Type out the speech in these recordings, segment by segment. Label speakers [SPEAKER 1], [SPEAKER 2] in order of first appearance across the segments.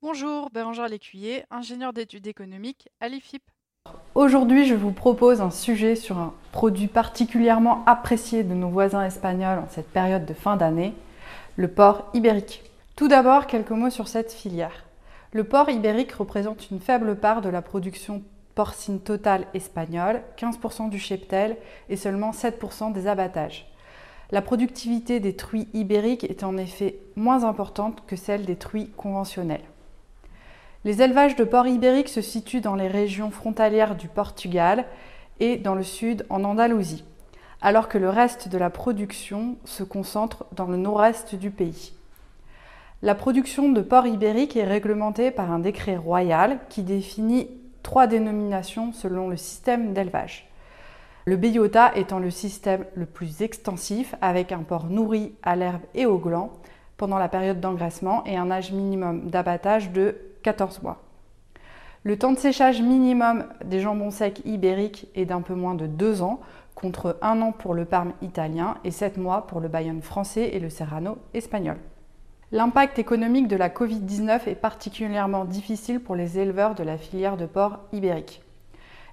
[SPEAKER 1] Bonjour, Bérangère Lécuyer, ingénieur d'études économiques à l'IFIP.
[SPEAKER 2] Aujourd'hui, je vous propose un sujet sur un produit particulièrement apprécié de nos voisins espagnols en cette période de fin d'année, le porc ibérique. Tout d'abord, quelques mots sur cette filière. Le porc ibérique représente une faible part de la production porcine totale espagnole, 15% du cheptel et seulement 7% des abattages. La productivité des truies ibériques est en effet moins importante que celle des truies conventionnelles. Les élevages de porcs ibériques se situent dans les régions frontalières du Portugal et dans le sud en Andalousie, alors que le reste de la production se concentre dans le nord-est du pays. La production de porc ibérique est réglementée par un décret royal qui définit trois dénominations selon le système d'élevage. Le beyota étant le système le plus extensif avec un porc nourri à l'herbe et au gland pendant la période d'engraissement et un âge minimum d'abattage de 14 mois. Le temps de séchage minimum des jambons secs ibériques est d'un peu moins de 2 ans, contre 1 an pour le Parme italien et 7 mois pour le Bayonne français et le Serrano espagnol. L'impact économique de la Covid-19 est particulièrement difficile pour les éleveurs de la filière de porc ibérique.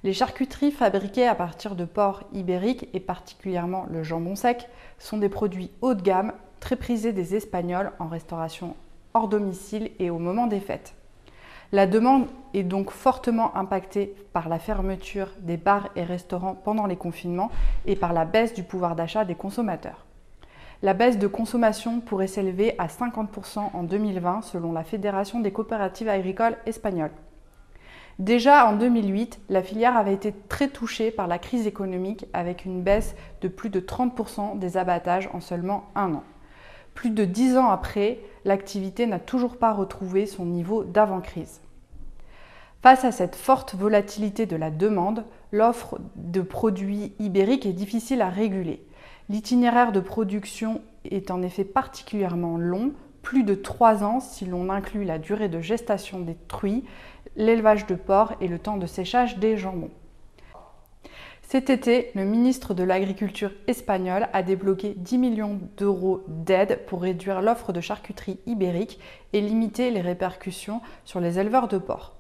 [SPEAKER 2] Les charcuteries fabriquées à partir de porc ibérique et particulièrement le jambon sec sont des produits haut de gamme très prisés des Espagnols en restauration hors domicile et au moment des fêtes. La demande est donc fortement impactée par la fermeture des bars et restaurants pendant les confinements et par la baisse du pouvoir d'achat des consommateurs. La baisse de consommation pourrait s'élever à 50% en 2020 selon la Fédération des coopératives agricoles espagnoles. Déjà en 2008, la filière avait été très touchée par la crise économique avec une baisse de plus de 30% des abattages en seulement un an. Plus de dix ans après, l'activité n'a toujours pas retrouvé son niveau d'avant-crise. Face à cette forte volatilité de la demande, l'offre de produits ibériques est difficile à réguler. L'itinéraire de production est en effet particulièrement long, plus de trois ans si l'on inclut la durée de gestation des truies, l'élevage de porcs et le temps de séchage des jambons. Cet été, le ministre de l'Agriculture espagnol a débloqué 10 millions d'euros d'aide pour réduire l'offre de charcuterie ibérique et limiter les répercussions sur les éleveurs de porcs,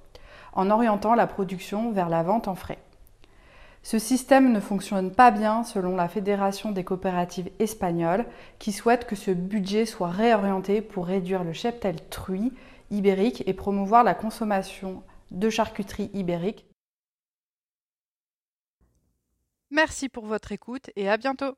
[SPEAKER 2] en orientant la production vers la vente en frais. Ce système ne fonctionne pas bien selon la Fédération des coopératives espagnoles qui souhaite que ce budget soit réorienté pour réduire le cheptel truie ibérique et promouvoir la consommation de charcuterie ibérique
[SPEAKER 1] Merci pour votre écoute et à bientôt.